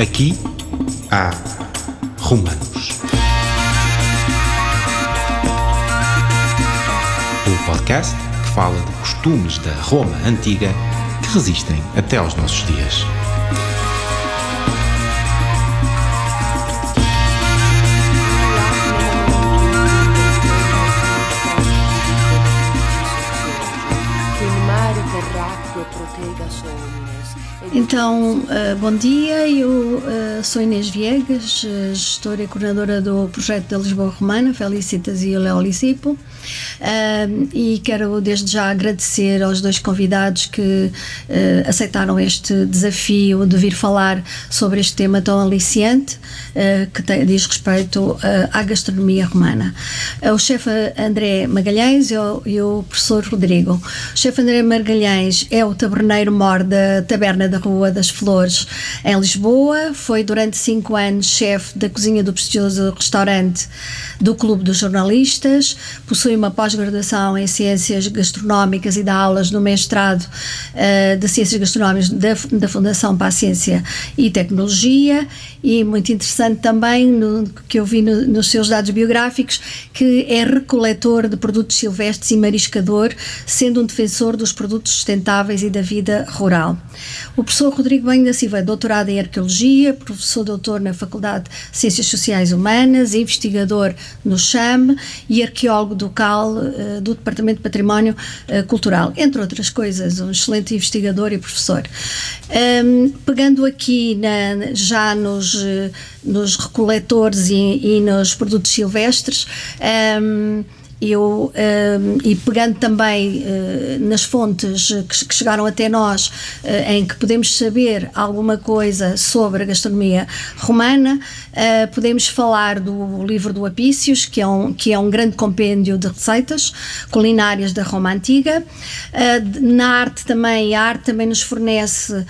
Aqui há Romanos. O podcast que fala de costumes da Roma antiga que resistem até aos nossos dias. Então, uh, bom dia, eu uh, sou Inês Viegas, gestora e coordenadora do projeto da Lisboa Romana, Felicitas e Léo Lisipo. Uh, e quero desde já agradecer aos dois convidados que uh, aceitaram este desafio de vir falar sobre este tema tão aliciante uh, que tem, diz respeito à gastronomia romana. o chefe André Magalhães e o, e o professor Rodrigo. O chefe André Magalhães é o taberneiro mor da Taberna da Rua das Flores em Lisboa, foi durante cinco anos chefe da cozinha do prestigioso restaurante do Clube dos Jornalistas, possui uma pós-graduação em Ciências Gastronómicas e dá aulas no mestrado uh, de Ciências Gastronómicas da, da Fundação para a Ciência e Tecnologia e muito interessante também no, que eu vi no, nos seus dados biográficos que é recoletor de produtos silvestres e mariscador, sendo um defensor dos produtos sustentáveis e da vida rural. O professor Rodrigo Banho da Silva é doutorado em Arqueologia, professor doutor na Faculdade de Ciências Sociais Humanas, investigador no CHAM e arqueólogo do CAL, uh, do Departamento de Património uh, Cultural, entre outras coisas, um excelente investigador e professor. Um, pegando aqui na, já nos, eh, nos recoletores e, e nos produtos silvestres, um, eu, um, e pegando também uh, nas fontes que, que, chegaram até nós, uh, em que podemos saber alguma coisa sobre a gastronomia romana, uh, podemos falar do livro do Apícios, que é, um, que é um grande compêndio de receitas culinárias da Roma Antiga. na arte também, a arte também nos fornece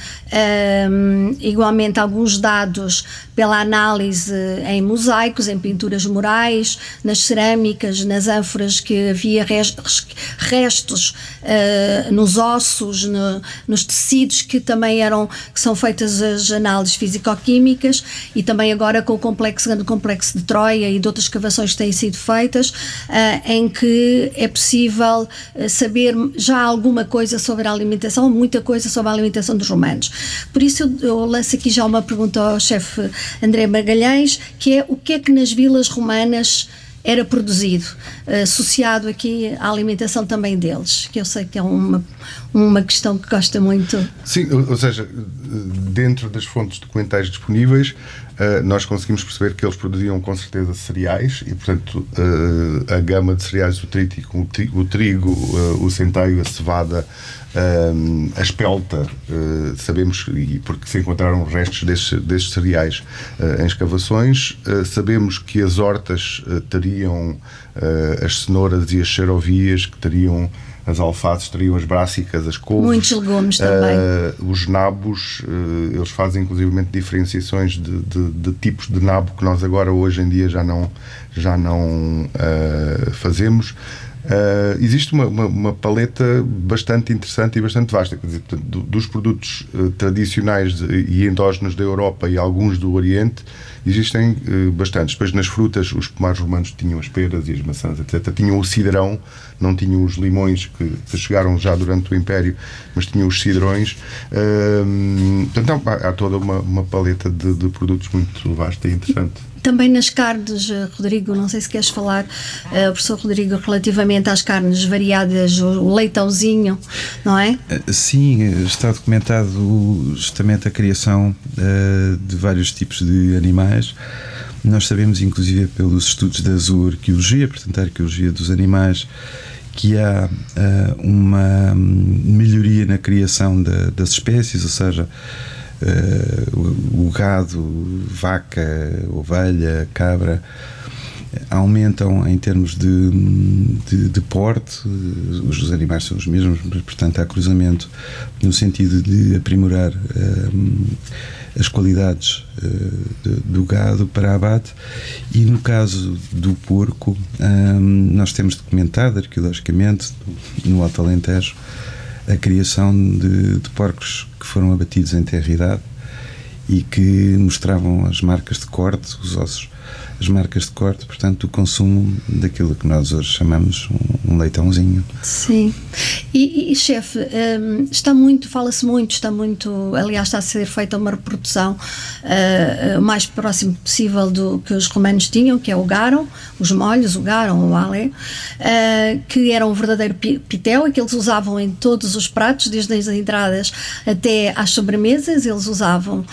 igualmente alguns dados pela análise em mosaicos, em pinturas murais, nas cerâmicas, nas ânforas que havia restos uh, nos ossos, no, nos tecidos que também eram, que são feitas as análises físico-químicas e também agora com o complexo, grande complexo de Troia e de outras escavações que têm sido feitas, uh, em que é possível uh, saber já alguma coisa sobre a alimentação, muita coisa sobre a alimentação dos romanos. Por isso eu, eu lanço aqui já uma pergunta ao chefe André Magalhães, que é o que é que nas vilas romanas era produzido, associado aqui à alimentação também deles, que eu sei que é uma, uma questão que gosta muito. Sim, ou seja, dentro das fontes documentais disponíveis, eh, nós conseguimos perceber que eles produziam com certeza cereais e, portanto, eh, a gama de cereais, o trítico, o trigo, eh, o centeio, a cevada, Uh, a espelta, uh, sabemos, e porque se encontraram restos destes, destes cereais uh, em escavações, sabemos que as hortas teriam as cenouras e as xerovias, que teriam as alfaces teriam as brássicas, as couves. Muitos legumes também. Uh, os nabos, uh, eles fazem inclusive diferenciações de, de, de, tipos de nabo que nós agora hoje em dia já não, já não uh, fazemos. Uh, existe uma, uma, uma, paleta bastante interessante e bastante vasta. Quer dizer, do, dos produtos uh, tradicionais de, e endógenos da Europa e alguns do Oriente, existem uh, bastantes. Depois, nas frutas, os pomares romanos tinham as peras e as maçãs, etc. Tinham o cidrão, não tinham os limões que, que chegaram já durante o Império, mas tinham os cidrões. portanto, há, há toda uma, uma paleta de, de produtos muito vasta e interessante. Também nas carnes, eh, Rodrigo, não sei se queres falar, uh, professor Rodrigo, relativamente às carnes variadas, o leitãozinho, não é? Eh, sim, está documentado justamente a criação uh, de vários tipos de animais. Nós sabemos, inclusive, pelos estudos da zooarqueologia, portanto, a arqueologia dos animais, que há uh, uma melhoria na criação das espécies, ou seja, uh, o gado, vaca, ovelha, cabra aumentam em termos de, de, de, porte, os animais são os mesmos, portanto há cruzamento no sentido de aprimorar um, as qualidades uh, do gado para abate. E no caso do porco nós temos documentado arqueologicamente no Alto Alentejo a criação de, de porcos que foram abatidos em terra idade e que mostravam as marcas de corte, os ossos as marcas de corte, portanto, o consumo daquilo que nós hoje chamamos um, leitãozinho. Sim. E, e chefe, um, está muito, fala-se muito, está muito, aliás, está a ser feita uma reprodução uh, o mais próximo possível do que os romanos tinham, que é o garum, os molhos, o garum, o alé, uh, que era um verdadeiro pitel e que eles usavam em todos os pratos, desde as entradas até às sobremesas, eles usavam uh,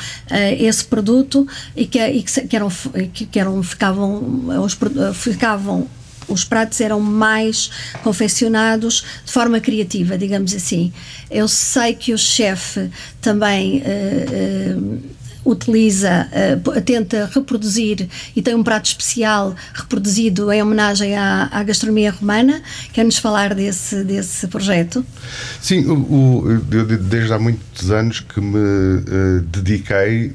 esse produto e que, e que, que eram, que, que eram ficavam os, ficavam os pratos eram mais confeccionados de forma criativa, digamos assim. Eu sei que o chefe também uh, uh, utiliza, uh, tenta reproduzir e tem um prato especial reproduzido em homenagem à, à gastronomia romana. Quer-nos falar desse, desse projeto? Sim, o, o, eu, desde há muitos anos que me dediquei,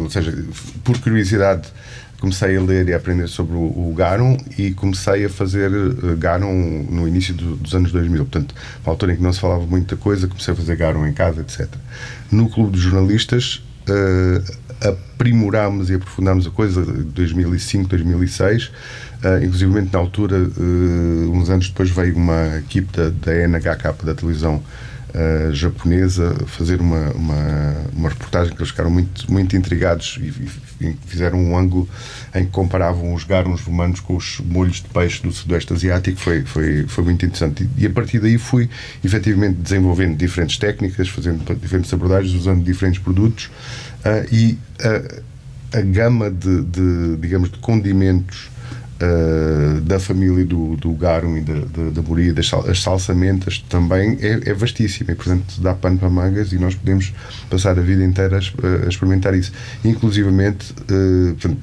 ou seja, por curiosidade comecei a ler e a aprender sobre o, o Garum e comecei a fazer uh, Garum no início do, dos anos 2000. Portanto, na altura em que não se falava muita coisa, comecei a fazer Garum em casa, etc. No Clube dos Jornalistas, uh, aprimorámos e aprofundámos a coisa de 2005, 2006. Uh, inclusive, na altura, uh, uns anos depois, veio uma equipe da, da NHK, da televisão uh, japonesa fazer uma, uma, uma, reportagem que eles ficaram muito, muito intrigados e, e, fizeram um ângulo em que comparavam os garons romanos com os molhos de peixe do Sudoeste Asiático. Foi, foi, foi muito interessante. E, a partir daí fui efetivamente desenvolvendo diferentes técnicas, fazendo diferentes abordagens, usando diferentes produtos uh, e a, a gama de, de, digamos, de condimentos uh, da família do, do garum e da, da, da moria, das sal, as salsamentas também é, é, vastíssima e, portanto, dá pano para mangas e nós podemos passar a vida inteira a, a experimentar isso. Inclusivamente, uh, portanto,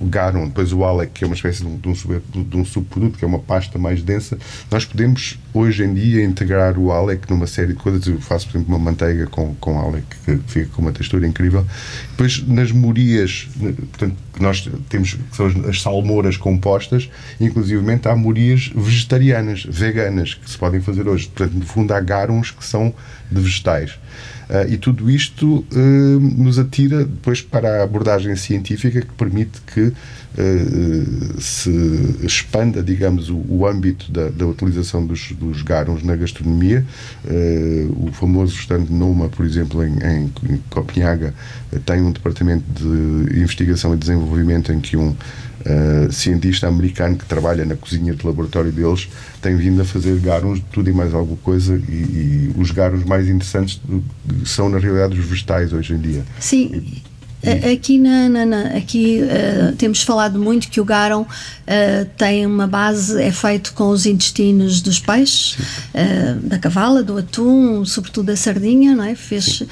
o garum, depois o alec, que é uma espécie de, um de um, subproduto, que é uma pasta mais densa, nós podemos hoje em dia integrar o alec numa série de coisas. Eu faço, por exemplo, uma manteiga com, com alec, que fica com uma textura incrível. Depois, nas morias, portanto, nós temos, que são as, salmouras compostas, inclusivamente há morias vegetarianas, veganas, que se podem fazer hoje. Portanto, no fundo, há garums que são de vegetais. Uh, e tudo isto uh, nos atira depois para a abordagem científica que permite que uh, se expanda, digamos, o, o âmbito da, da, utilização dos, dos garons na gastronomia. o famoso restaurante Noma, por exemplo, em, em, em Copenhaga, tem um departamento de investigação e desenvolvimento em que um uh, cientista americano que trabalha na cozinha de laboratório deles tem vindo a fazer garons de tudo e mais alguma coisa e, e os garons mais interessantes são na realidade os vegetais hoje em dia. Sim. E, Aqui, na, na, na aqui uh, temos falado muito que o garum uh, tem uma base, é feito com os intestinos dos peixes, uh, da cavala, do atum, sobretudo da sardinha, não é? Fez,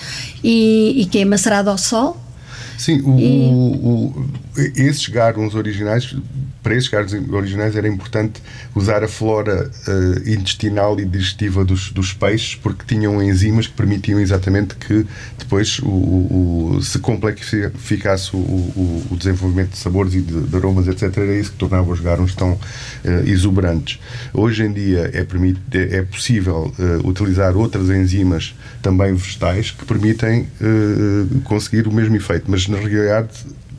e, e, que é macerado ao sol. Sim, o, e... o, o, esses garons originais para esses carnes originais era importante usar a flora uh, intestinal e digestiva dos, dos, peixes porque tinham enzimas que permitiam exatamente que depois o, o, o se complexificasse o, desenvolvimento de sabores e de, de, aromas, etc. Era isso que tornava os garons tão uh, exuberantes. Hoje em dia é, é, é possível uh, utilizar outras enzimas também vegetais que permitem conseguir o mesmo efeito, mas na realidade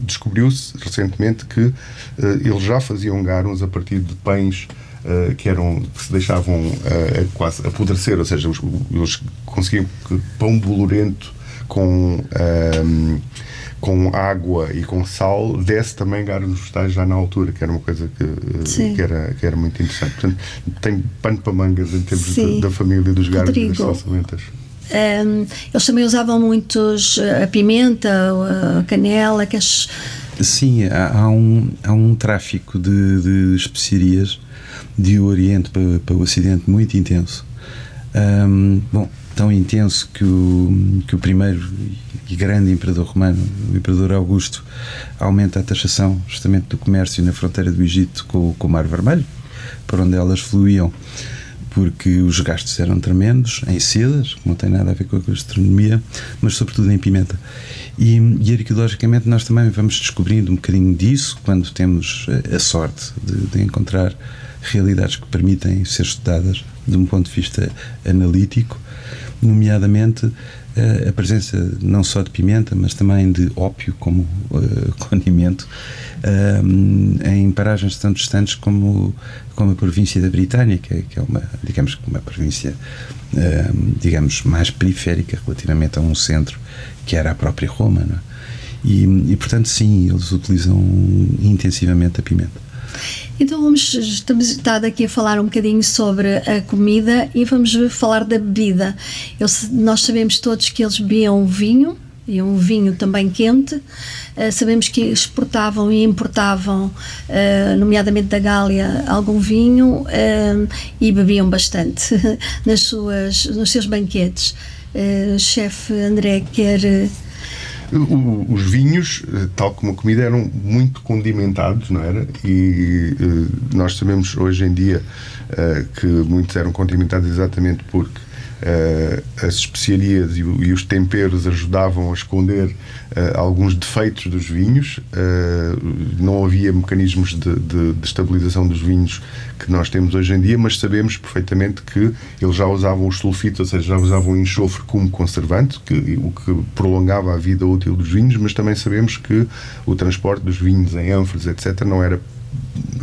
descobriu-se recentemente que uh, eles já faziam garons a partir de pães uh, que eram que se deixavam uh, quase apodrecer, ou seja, os, eles conseguiam que pão bolorento com ehm, com água e com sal desse também garons vegetais já na altura, que era uma coisa que, que, era, que era muito interessante. Portanto, tem pano para mangas em termos da família dos garons e das salsamentas. Um, eles também usavam muitos a pimenta, a canela, que as... Sim, há, há, um, há um tráfico de, de especiarias de Oriente para, para o Ocidente muito intenso. Um, bom, tão intenso que o, que o primeiro e grande imperador romano, o imperador Augusto, aumenta a taxação justamente do comércio na fronteira do Egito com, com o Mar Vermelho, para onde elas fluíam porque os gastos eram tremendos em sedas, que não tem nada a ver com a gastronomia, mas sobretudo em pimenta. E, e arqueologicamente nós também vamos descobrindo um bocadinho disso quando temos a sorte de, de encontrar realidades que permitem ser estudadas de um ponto de vista analítico, nomeadamente uh, a presença não só de pimenta, mas também de ópio como uh, condimento em paragens tão distantes como, como a província da Britânia, que é, que é uma, digamos, uma província, digamos, mais periférica relativamente a um centro que era a própria Roma, não é? E, e, portanto, sim, eles utilizam intensivamente a pimenta. Então vamos, estamos estado aqui a falar um bocadinho sobre a comida e vamos falar da bebida. Eu, nós sabemos todos que eles bebiam vinho, e um vinho também quente. Uh, sabemos que exportavam e importavam, uh, nomeadamente da Gália, algum vinho uh, e bebiam bastante nas suas, nos seus banquetes. chefe André quer os vinhos, eh, tal como a comida, eram muito condimentados, não era? E nós sabemos hoje em dia que muitos eram condimentados exatamente porque as especiarias e, os temperos ajudavam a esconder uh, alguns defeitos dos vinhos. Uh, não havia mecanismos de, de, de, estabilização dos vinhos que nós temos hoje em dia, mas sabemos perfeitamente que eles já usavam os sulfitos, ou seja, já usavam o enxofre como conservante, que, o que prolongava a vida útil dos vinhos, mas também sabemos que o transporte dos vinhos em ânforas, etc., não era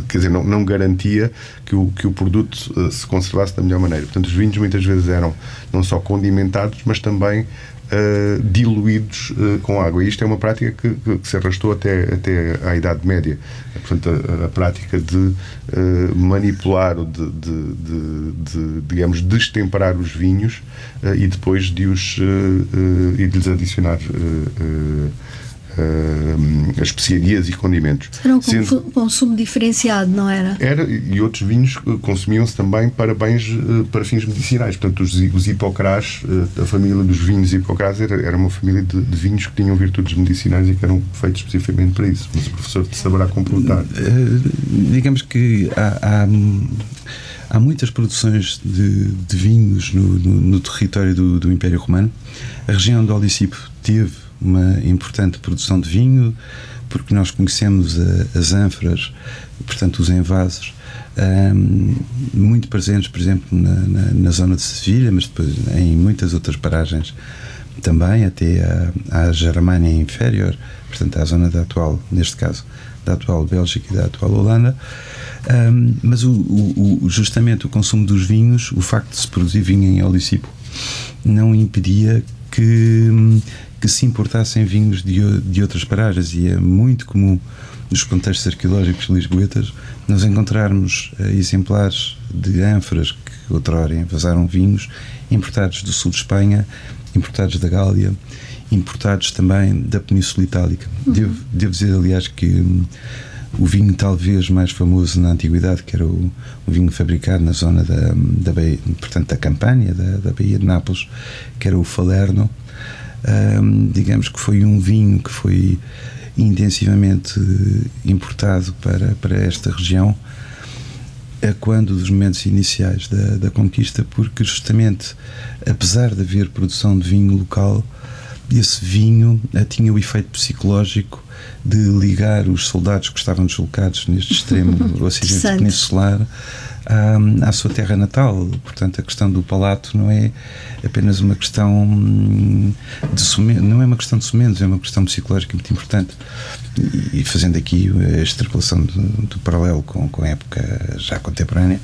quer dizer, não, não garantia que o, que o produto uh, se conservasse da melhor maneira. Portanto, os vinhos muitas vezes eram não só condimentados, mas também uh, diluídos uh, com água. E isto é uma prática que, que, se arrastou até, até à Idade Média. Portanto, a, a prática de manipular ou de, de, de, de, digamos, destemperar os vinhos e depois de os e de lhes adicionar uh, especiarias e condimentos. Era um Sendo, consumo diferenciado, não era? Era, e outros vinhos consumiam-se também para bens, uh, para fins medicinais. Portanto, os, os hipocrás, uh, a família dos vinhos hipocrás era, era uma família de, de, vinhos que tinham virtudes medicinais e que eram feitos especificamente para isso. Mas o professor saberá completar. digamos que há, há há muitas produções de, de vinhos no, no, no território do, do, Império Romano. A região do Alicipo teve uma importante produção de vinho, porque nós conhecemos a, as ânforas, portanto, os envases, um, muito presentes, por exemplo, na, na, na, zona de Sevilha, mas depois em muitas outras paragens também, até à, Germânia Inferior, portanto, à zona da atual, neste caso, da atual Bélgica e da atual Holanda. Um, mas o, o, justamente o consumo dos vinhos, o facto de se produzir vinho em Olicipo, não impedia que que se importassem vinhos de, de outras paragens e é muito comum nos contextos arqueológicos lisboetas nós encontrarmos uh, exemplares de ânforas que outrora envasaram vinhos importados do sul de Espanha, importados da Gália, importados também da Península Itálica. Uhum. Devo, devo dizer, aliás, que um, o vinho talvez mais famoso na antiguidade, que era o, o vinho fabricado na zona da, da portanto, da Campânia, da, da Baía de Nápoles, que era o Falerno, digamos que foi um vinho que foi intensivamente importado para, para esta região a quando dos momentos iniciais da, da conquista, porque justamente apesar de haver produção de vinho local, esse vinho tinha o efeito psicológico de ligar os soldados que estavam deslocados neste extremo ocidente peninsular à, à sua terra natal. Portanto, a questão do palato não é apenas uma questão hum, de sumenos, não é uma questão de sumenos, é uma questão psicológica muito importante. E, fazendo aqui a extrapolação do, do paralelo com, com a época já contemporânea,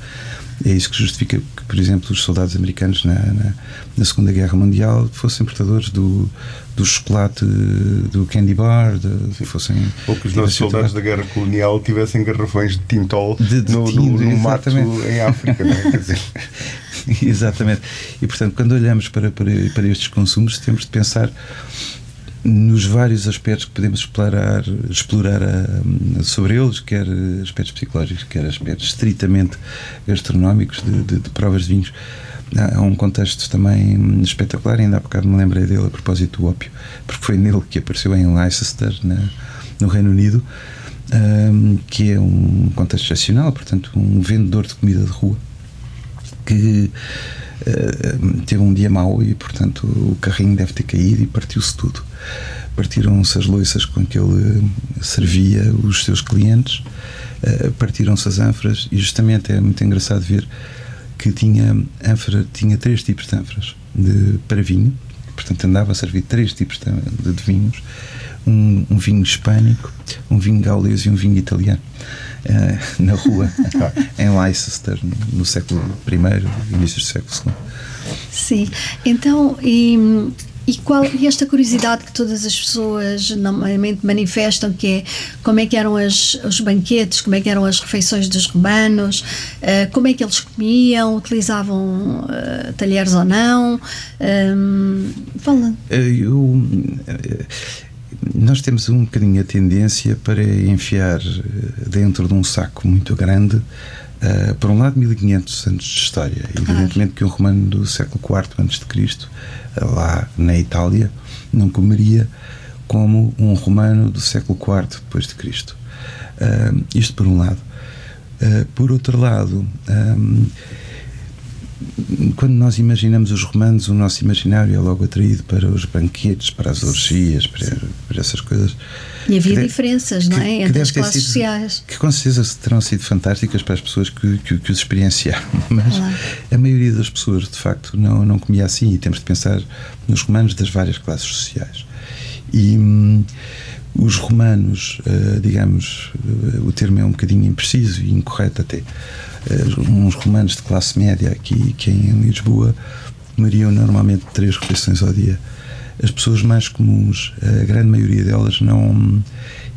é isso que justifica que, por exemplo, os soldados americanos na, na, na Segunda Guerra Mundial fossem portadores do, do chocolate, do candy bar, de, fossem. Ou que os nossos soldados da guerra colonial tivessem garrafões de tintol de, de no, no, no mato em África, não é? Quer dizer. exatamente. E portanto, quando olhamos para, para, para estes consumos, temos de pensar nos vários aspectos que podemos explorar, explorar a, sobre eles, quer aspectos psicológicos, quer aspectos estritamente gastronómicos, de, de, de provas de vinhos. Há um contexto também espetacular, ainda há bocado me lembrei dele a propósito do ópio, porque foi nele que apareceu em Leicester, no Reino Unido, um, que é um contexto excepcional, portanto, um vendedor de comida de rua que uh, teve um dia mau e, portanto, o carrinho deve ter caído e partiu-se tudo. Partiram-se as loiças com que ele servia os seus clientes, uh, partiram-se as ânforas e, justamente, é muito engraçado ver que tinha ânfora, tinha três tipos de ânforas de, para vinho, portanto andava a servir três tipos de, de vinhos: um, um, vinho hispânico, um vinho gaulês e um vinho italiano. Uh, na rua, em Leicester, no, no século I, início do século II. Sim, então, e e, qual, e esta curiosidade que todas as pessoas normalmente manifestam, que é como é que eram as, os banquetes, como é que eram as refeições dos romanos, uh, como é que eles comiam, utilizavam uh, talheres ou não. Um, fala. Eu, nós temos um bocadinho a tendência para enfiar dentro de um saco muito grande Uh, por um lado, 1500 anos de história. Evidentemente que um romano do século IV antes de Cristo, lá na Itália, não comeria como um romano do século IV depois de Cristo. Uh, isto por um lado. Uh, por outro lado, um, quando nós imaginamos os romanos, o nosso imaginário é logo atraído para os banquetes, para as orgias, para, para essas coisas. E havia diferenças, não é? Entre as classes sido, sociais. Que com certeza terão sido fantásticas para as pessoas que, que, que os experienciaram, mas a maioria das pessoas, de facto, não, não comia assim. E temos de pensar nos romanos das várias classes sociais. E. Hum, os romanos, uh, digamos, uh, o termo é um bocadinho impreciso e incorreto até, uns romanos de classe média aqui, que em Lisboa comeriam normalmente três refeições ao dia. As pessoas mais comuns, a grande maioria delas não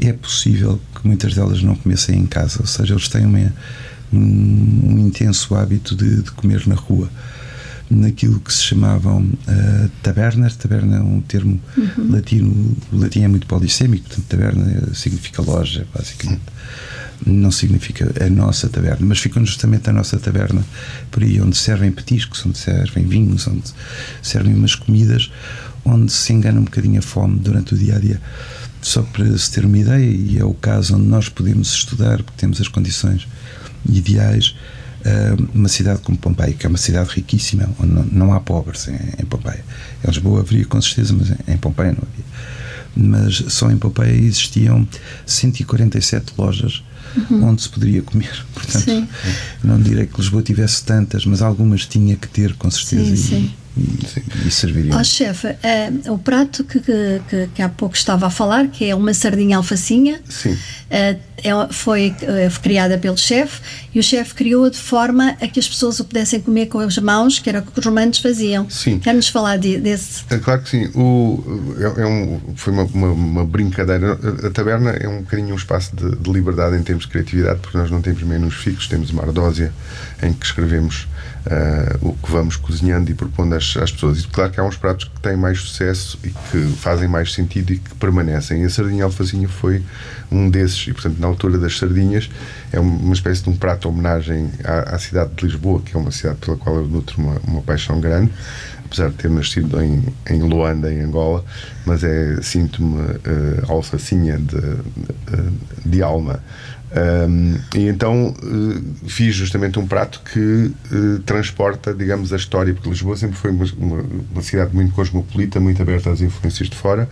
é possível que muitas delas não comessem em casa, ou seja, eles têm uma, um, um intenso hábito de, de comer na rua naquilo que se chamavam uh, tabernas. Taberna é um termo uhum. latino, o latim é muito polissémico, portanto, taberna significa loja, basicamente. Não significa a nossa taberna, mas ficam justamente a nossa taberna por aí, onde servem petiscos, onde servem vinhos, onde servem umas comidas, onde se engana um bocadinho a fome durante o dia a dia. Só para se ter uma ideia, e é o caso onde nós podemos estudar, porque temos as condições ideais eh, uma cidade como Pompeia, que é uma cidade riquíssima, onde não, não há pobres em, Pompeia. Em Lisboa haveria com certeza, mas em, em Pompeia não havia. Mas só em Pompeia existiam 147 lojas uhum. onde se poderia comer. Portanto, sim. não direi que Lisboa tivesse tantas, mas algumas tinha que ter, com certeza. Sim, sim e serviriam. Oh, chefe, uh, o prato que, que, que, há pouco estava a falar, que é uma sardinha alfacinha, Sim. Uh, é, foi uh, criada pelo chefe e o chefe criou-a de forma a que as pessoas o pudessem comer com as mãos, que era o que os romanos faziam. Sim. Quer-nos falar de, desse? É, claro que sim. O, é, é um, foi uma, uma, uma, brincadeira. A taberna é um bocadinho um espaço de, de, liberdade em termos de criatividade, porque nós não temos menus fixos, temos uma ardósia em que escrevemos o que vamos cozinhando e propondo às, às, pessoas. E claro que há uns pratos que têm mais sucesso e que fazem mais sentido e que permanecem. E a sardinha alfacinha foi um desses. E, portanto, na altura das sardinhas, é uma espécie de um prato de homenagem à, à cidade de Lisboa, que é uma cidade pela qual eu nutro uma, uma paixão grande apesar de ter nascido em, em Luanda, em Angola, mas é sinto-me uh, alfacinha de, de, de alma. Um, e então uh, fiz justamente um prato que uh, transporta, digamos, a história, porque Lisboa sempre foi uma, uma, uma cidade muito cosmopolita, muito aberta às influências de fora,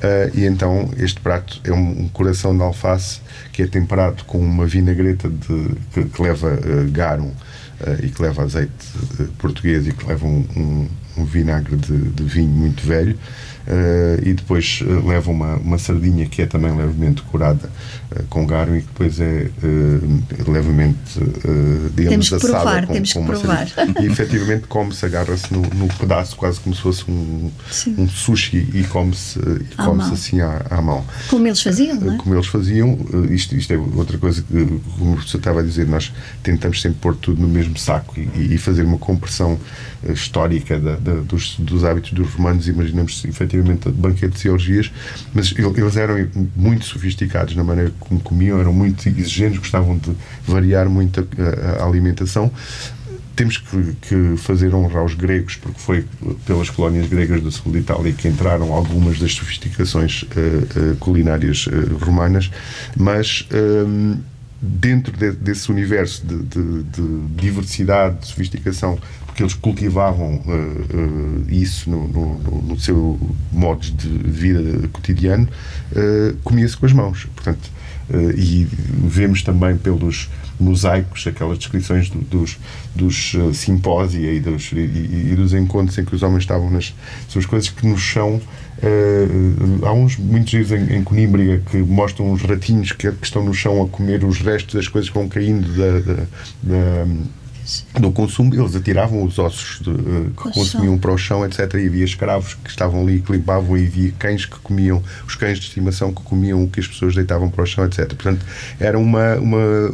uh, e então este prato é um, um, coração de alface que é temperado com uma vinagreta de, que, que leva garum e que leva azeite português e que leva um, um, um vinagre de, de vinho muito velho. Uh, e depois uh, leva uma, uma sardinha que é também levemente decorada uh, com garo e que depois é levemente, digamos, temos assada provar, com, temos com que provar. Sardinha. E efetivamente come-se, agarra-se no, no, pedaço, quase como se fosse um, um sushi e come-se come assim à, à, mão. Como eles faziam, não é? Como eles faziam, isto, isto é outra coisa que, como o professor estava a dizer, nós tentamos sempre pôr tudo no mesmo saco e, e fazer uma compressão histórica da, da, dos, dos hábitos dos romanos, imaginamos efetivamente efetivamente banquetes e orgias, mas eles eram muito sofisticados na maneira como comiam, eram muito exigentes, gostavam de variar muito a, a alimentação. Temos que, que, fazer honra aos gregos, porque foi pelas colónias gregas do sul de Itália que entraram algumas das sofisticações uh, uh, culinárias uh, romanas, mas ehm, dentro de, desse universo de, de, de, diversidade, de sofisticação porque eles cultivavam uh, uh, isso no, no, no, seu modo de vida cotidiano, uh, comia-se com as mãos. Portanto, e vemos também pelos mosaicos, aquelas descrições do, dos, dos simpósia e dos, e, e, dos encontros em que os homens estavam nas suas coisas que nos Uh, há uns muitos dias em, em Conímbria que mostram uns ratinhos que, que, estão no chão a comer os restos das coisas que vão caindo da, da, da do consumo, eles atiravam os ossos de, uh, que consumiam para o chão, etc. E havia escravos que estavam ali, que limpavam, e havia cães que comiam, os cães de estimação que comiam o que as pessoas deitavam para o chão, etc. Portanto, era uma, uma,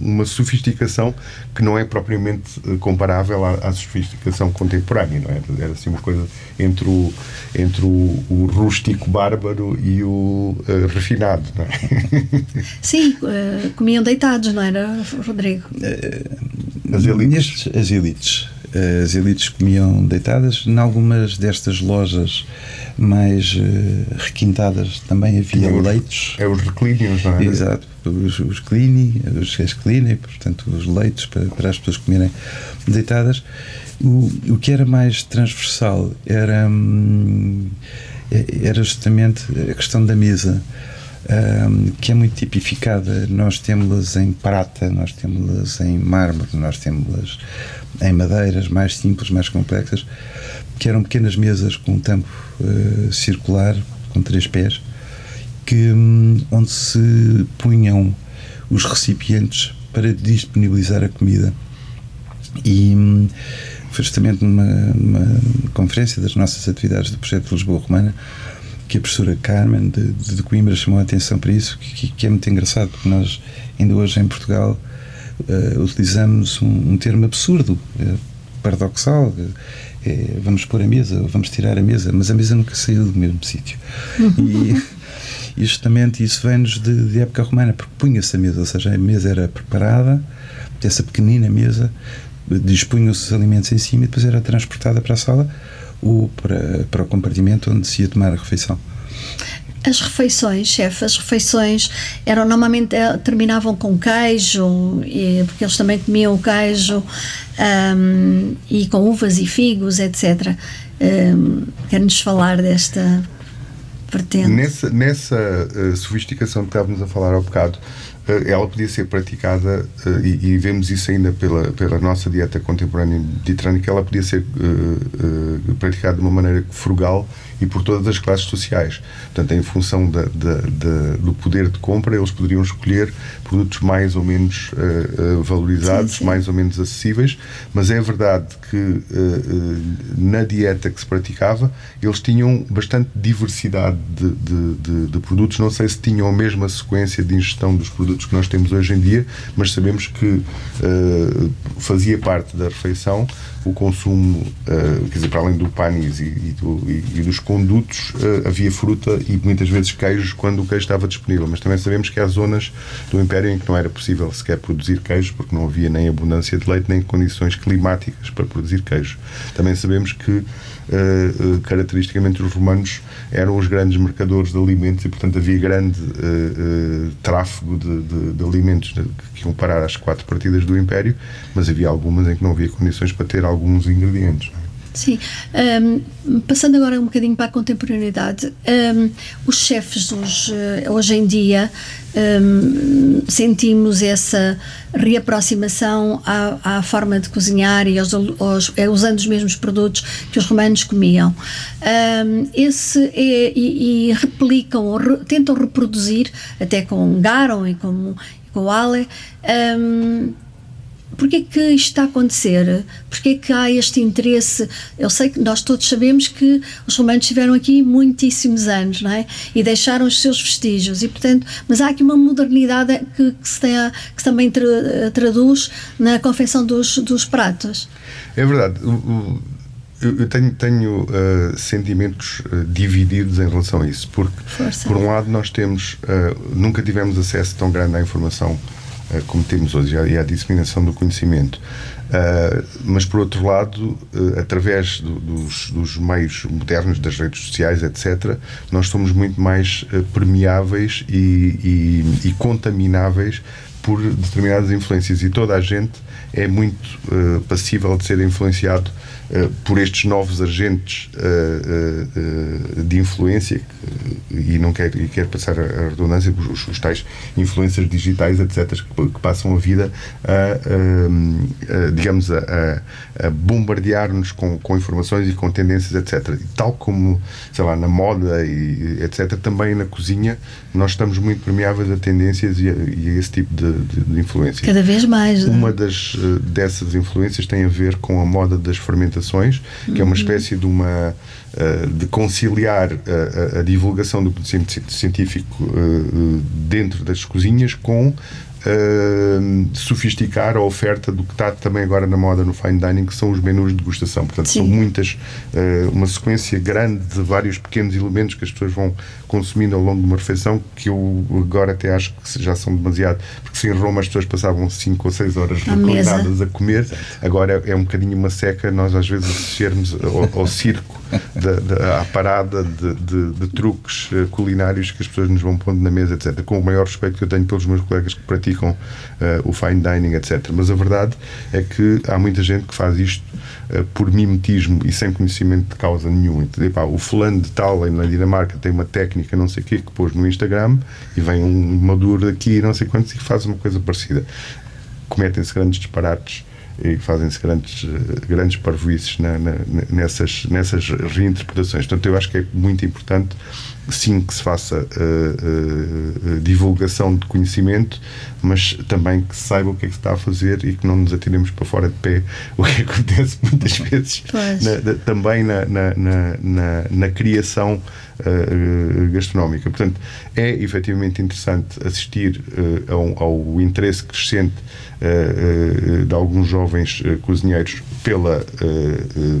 uma sofisticação que não é propriamente eh, comparável à, à sofisticação contemporânea, não é? Era assim uma coisa entre o, entre o, o rústico bárbaro e o uh, refinado, não é? Sim, uh, comiam deitados, não era, Rodrigo? As elites? as elites. As elites comiam deitadas. Em algumas destas lojas mais uh, requintadas também havia os, leitos. É os reclínios, não é? Exato, os, os clini, os as clini, portanto, os leitos para, para as pessoas comerem deitadas. O, o que era mais transversal era, hum, era justamente a questão da mesa um, que é muito tipificada. Nós temos-las em prata, nós temos-las em mármore, nós temos-las em madeiras mais simples, mais complexas, que eram pequenas mesas com um tampo uh, circular, com três pés, que, um, onde se punham os recipientes para disponibilizar a comida. E um, foi justamente numa, numa conferência das nossas atividades do projeto de Lisboa Romana que a professora Carmen de, de Coimbra chamou a atenção para isso, que, que, é muito engraçado, porque nós, ainda hoje em Portugal, uh, utilizamos um, um, termo absurdo, uh, paradoxal. Uh, vamos pôr a mesa, vamos tirar a mesa, mas a mesa nunca saiu do mesmo sítio. E, e justamente isso vem-nos de, de, época romana, porque punha-se a mesa, ou seja, a mesa era preparada, essa pequenina mesa, dispunham-se os alimentos em cima e depois era transportada para a sala ou para, para o compartimento onde se ia tomar a refeição. As refeições, chefe, as refeições eram normalmente eh, terminavam com queijo, e, porque eles também comiam o queijo um, e com uvas e figos, etc. Um, Quer-nos falar desta vertente? Nessa, nessa uh, sofisticação que estávamos a falar há bocado, ela podia ser praticada, uh, e, e, vemos isso ainda pela, pela nossa dieta contemporânea mediterrânea, ela podia ser praticada de uma maneira frugal e por todas as classes sociais. Portanto, em função da, da, da, do poder de compra, eles poderiam escolher produtos mais ou menos uh, valorizados, sim, sim. mais ou menos acessíveis, mas é verdade que uh, na dieta que se praticava, eles tinham bastante diversidade de, de, de, de, produtos. Não sei se tinham a mesma sequência de ingestão dos produtos que nós temos hoje em dia, mas sabemos que fazia parte da refeição o consumo, quer dizer, para além do panis e, e, do, e, e dos condutos uh, havia fruta e muitas vezes queijos quando o queijo estava disponível. Mas também sabemos que há zonas do Império em que não era possível sequer produzir queijo porque não havia nem abundância de leite nem condições climáticas para produzir queijo. Também sabemos que, uh, caracteristicamente, os romanos eram os grandes mercadores de alimentos e, portanto, havia grande tráfego de, de, de alimentos que iam parar às quatro partidas do Império, mas havia algumas em que não havia condições para ter alguns ingredientes. Sim. Um, passando agora um bocadinho para a contemporaneidade, um, os chefes hoje, eh, hoje em dia um, sentimos essa reaproximação à, à, forma de cozinhar e aos, aos, é, usando os mesmos produtos que os romanos comiam. esse é, e, e, replicam, re, tentam reproduzir, até com garum e com, com ale, Porquê que isto está a acontecer? Porquê que há este interesse? Eu sei que nós todos sabemos que os romanos estiveram aqui muitíssimos anos, não é? E deixaram os seus vestígios, e portanto, mas há aqui uma modernidade que, que se, tem a, que também tra, traduz na confecção dos, dos pratos. É verdade. Eu tenho, tenho uh, sentimentos uh, divididos em relação a isso, porque, Força. por um lado, nós temos, uh, nunca tivemos acesso tão grande à informação como temos hoje, e à disseminação do conhecimento. Uh, mas, por outro lado, uh, através do, dos, dos, meios modernos, das redes sociais, etc., nós somos muito mais uh, permeáveis e, e, e, contamináveis por determinadas influências. E toda a gente é muito uh, passível de ser influenciado uh, por estes novos agentes uh, de influência e não quero, e quero passar a, redundância os, os tais influências digitais etc que, que passam a vida a, a digamos a, a bombardear-nos com, com informações e com tendências etc e tal como sei lá na moda e etc também na cozinha nós estamos muito permeáveis a tendências e a, e a esse tipo de, de, de influência cada vez mais uma das dessas influências tem a ver com a moda das fermentações, que uhum. é uma uhum. espécie de uma eh, de conciliar a, a, a divulgação do conhecimento científico uh, dentro das cozinhas com uh, sofisticar a oferta do que está também agora na moda no fine dining, que são os menus de degustação. Portanto, Sim. são muitas, uh, uma sequência grande de vários pequenos elementos que as pessoas vão consumindo ao longo de uma refeição, que eu agora até acho que já são demasiado, porque se em Roma as pessoas passavam 5 ou 6 horas reclinadas a comer, agora é um bocadinho uma seca nós às vezes assistirmos ao, ao circo, da, da, à parada de, de, de truques uh, culinários que as pessoas nos vão pondo na mesa, etc. Com o maior respeito que eu tenho pelos meus colegas que praticam uh, o fine dining, etc. Mas a verdade é que há muita gente que faz isto uh, por mimetismo e sem conhecimento de causa nenhum. Então, o fulano de tal na Dinamarca tem uma técnica não sei o quê que pôs no Instagram e vem um maduro aqui não sei quantos e faz uma coisa parecida. Cometem-se grandes disparates e fazem-se grandes, grandes parvoices na, na, nessas, nessas reinterpretações. Portanto, eu acho que é muito importante sim que se faça uh, uh, divulgação de conhecimento, mas também que se saiba o que é que se está a fazer e que não nos atiremos para fora de pé, o que acontece muitas vezes na, também na, na, na, criação uh, gastronómica. Portanto, é efetivamente interessante assistir ao, ao interesse crescente de alguns jovens cozinheiros pela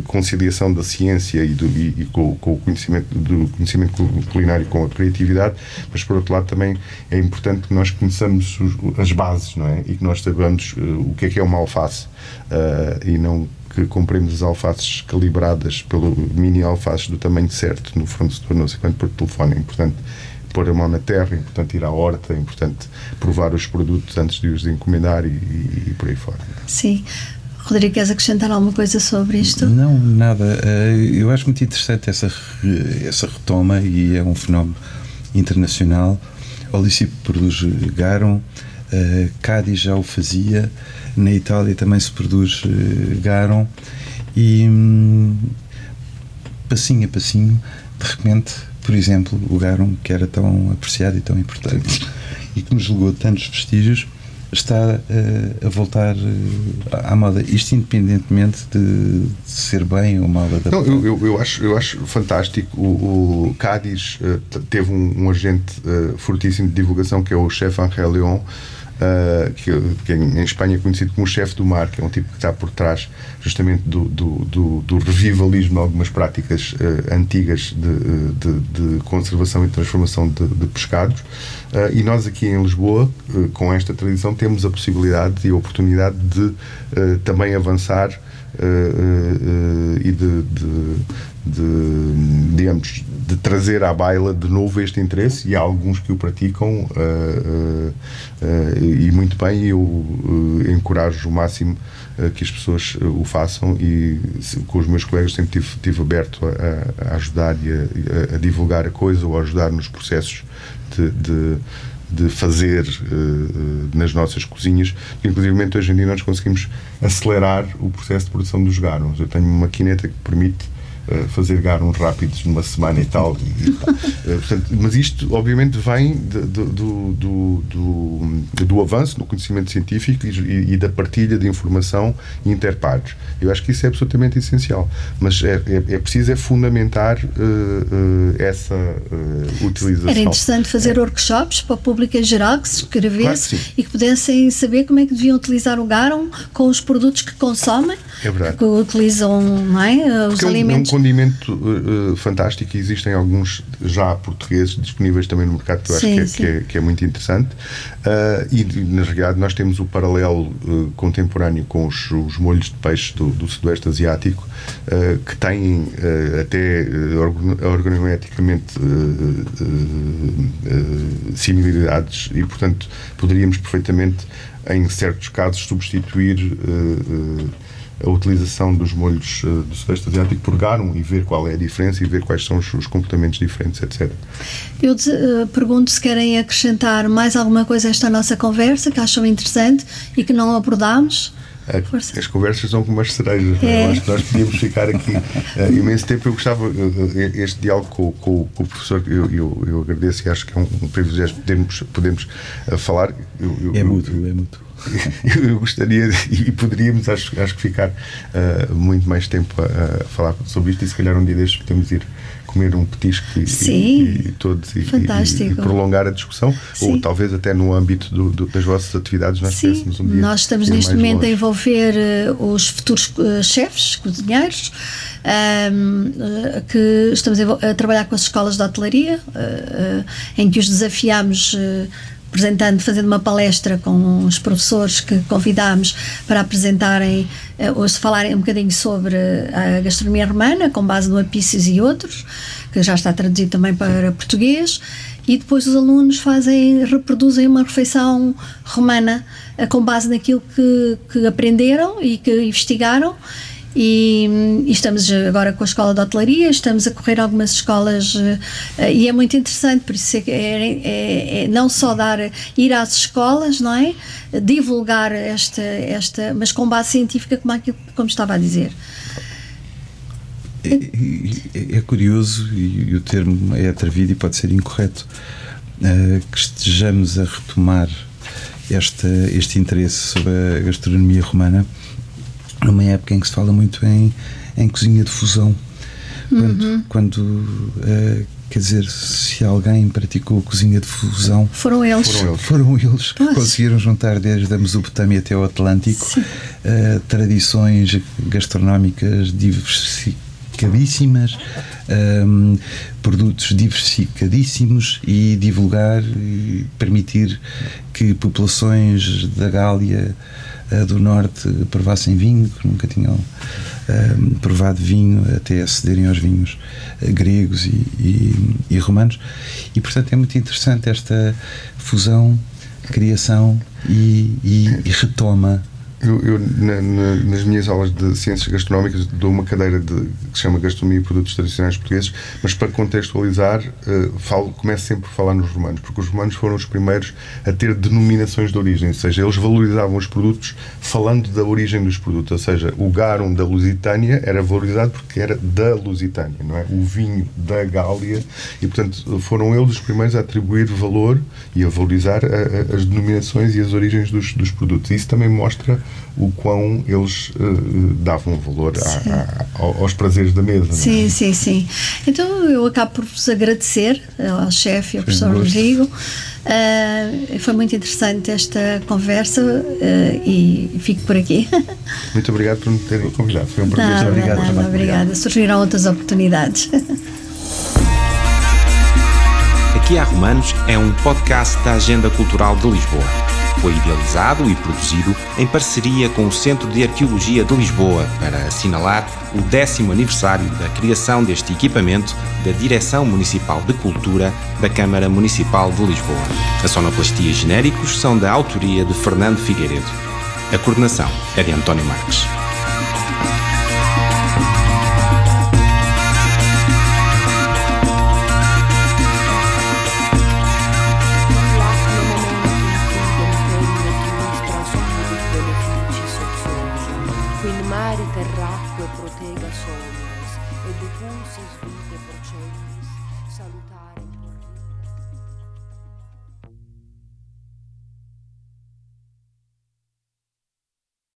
conciliação da ciência e, do, e, e com, com, o conhecimento do conhecimento culinário com a criatividade, mas por outro lado também é importante que nós conheçamos os, as bases, não é? E que nós saibamos uh, o que é que é uma alface uh, e não que compremos as alfaces calibradas pelo mini alfaces do tamanho certo no fornecedor, não sei quanto por telefone. É importante pôr a mão na terra, é importante ir à horta, é importante provar os produtos antes de os encomendar e, e, e por aí fora. Sim. Rodrigo, queres acrescentar alguma coisa sobre isto? Não, nada. Eh, eu acho muito interessante essa, essa retoma e é um fenómeno internacional. O Licipo produz garum, uh, Cádiz já o fazia, na Itália também se produz uh, garum. E um, passinho a passinho, de repente, por exemplo, o garum que era tão apreciado e tão importante e que nos legou tantos vestígios está uh, a voltar uh, à moda, isto independentemente de, de ser bem ou mal adaptado. Não, eu, eu, acho, eu acho fantástico. O, o Cádiz uh, teve um, um agente fortíssimo de divulgação que é o chefe Angel Leon uh, que, que, em Espanha é conhecido como o chefe do mar, que é um tipo que está por trás justamente do, do, do, do revivalismo de algumas práticas uh, antigas de, de, de, conservação e transformação de, de pescados. Uh, e nós aqui em Lisboa, com esta tradição, temos a possibilidade e a oportunidade de também avançar e de, de, de, digamos, de trazer à baila de novo este interesse e há alguns que o praticam uh, uh, uh, e muito bem eu encorajo o máximo que as pessoas o façam e com os meus colegas sempre tive, tive aberto a, a ajudar e a, a, divulgar a coisa ou a ajudar nos processos de, de de fazer uh, nas nossas cozinhas, inclusive hoje em dia nós conseguimos acelerar o processo de produção dos garons. Eu tenho uma maquineta que permite fazer garons rápidos numa semana e tal. E, e, portanto, mas isto, obviamente, vem do, do, do, do, avanço no conhecimento científico e, e, da partilha de informação interpares. Eu acho que isso é absolutamente essencial. Mas é, é, é preciso é fundamentar uh, uh, essa uh, utilização. Era interessante fazer é. workshops para o público em geral que se inscrevesse claro que e que pudessem saber como é que deviam utilizar o garum com os produtos que consomem, é que utilizam não é? os alimentos condimento uh, fantástico e existem alguns já portugueses disponíveis também no mercado que eu acho Sim, que, é, que, é, que é muito interessante. Uh, e na realidade nós temos o paralelo uh, contemporâneo com os, os molhos de peixe do, do Sudoeste Asiático que têm até organ- organometricamente similaridades e portanto poderíamos perfeitamente em certos casos substituir a utilização dos molhos uh, do Sudeste Asiático por garum e ver qual é a diferença e ver quais são os, os comportamentos diferentes, etc. Eu eh, pergunto se querem acrescentar mais alguma coisa a esta nossa conversa que acham interessante e que não abordámos. As conversas são como as cerejas. é? Acho que nós podíamos ficar aqui eh, imenso tempo. Eu gostava, eh, este diálogo com, com- com o professor, eu, eu, eu agradeço e acho que é um, privilégio podermos, podermos eh, falar. Eu, eu- É mútuo, é mútuo. eu, gostaria e poderíamos, acho, acho que ficar eh, muito mais tempo a, a falar sobre isto e se calhar um dia destes podemos ir comer um petisco e, Sim. e- e todos e, e- prolongar a discussão ou Sim. talvez até no âmbito do- do- das vossas atividades nós Sim, um dia nós estamos neste momento a longe. envolver eh, os futuros eh, chefes, cozinheiros, ahm, eh, que estamos a, a trabalhar com as escolas de hotelaria, em que os desafiamos. Apresentando, fazendo uma palestra com os professores que convidámos para apresentarem, eh, ou se falarem um bocadinho sobre a gastronomia romana, com base no Apícios e outros, que já está traduzido também para português, e depois os alunos fazem, reproduzem uma refeição romana eh, com base naquilo que, que aprenderam e que investigaram. E, e estamos agora com a escola de hotelaria, estamos a correr algumas escolas eh, e é muito interessante, por isso é, é, é- é não só dar, ir às escolas, não é? Divulgar esta, esta mas com base científica, como, como estava a dizer. É, é- é curioso e, o termo é atrevido e pode ser incorreto eh, que estejamos a retomar esta, este interesse sobre a gastronomia romana numa época em que se fala muito em, em cozinha de fusão. Quando, quando eh, quer dizer, se alguém praticou cozinha de fusão, Foram eles. Foram eles. foram eles que conseguiram juntar desde a Mesopotâmia até o Atlântico eh, tradições gastronómicas diversificadíssimas, ehm, produtos diversificadíssimos e divulgar e permitir que populações da Gália do Norte provassem vinho, que nunca tinham ehm, provado vinho, até acederem aos vinhos eh, gregos e, e- e romanos. E, portanto, é muito interessante esta fusão, criação e, e- e retoma Eu, eu, na- na- nas minhas aulas de ciências gastronómicas dou uma cadeira de, que se chama Gastronomia e Produtos Tradicionais Portugueses, mas para contextualizar, eh, falo, começo sempre por falar nos romanos, porque os romanos foram os primeiros a ter denominações de origem, ou seja, eles valorizavam os produtos falando da origem dos produtos, ou seja, o garum da Lusitânia era valorizado porque era da Lusitânia, não é? O vinho da Gália, e portanto foram eles os primeiros a atribuir valor e a valorizar a- a- as denominações e as origens dos, dos produtos. Isso também mostra o quão eles eh, davam valor a- a- ao- aos prazeres da mesa. não é? Sim, sim, sim. Então eu acabo por vos agradecer ao chefe e ao professor. Rodrigo. Ah, foi muito interessante esta conversa ah, e fico por aqui. Muito obrigado por me terem convidado. Foi um prazer. Nada, obrigado nada, também. obrigada. Surgirão outras oportunidades. Aqui há Romanos é um podcast da Agenda Cultural de Lisboa. Foi idealizado e produzido em parceria com o Centro de Arqueologia de Lisboa para assinalar o décimo aniversário da criação deste equipamento da Direção Municipal de Cultura da Câmara Municipal de Lisboa. A sonoplastia genéricos são da autoria de Fernando Figueiredo. A coordenação é de António Marques.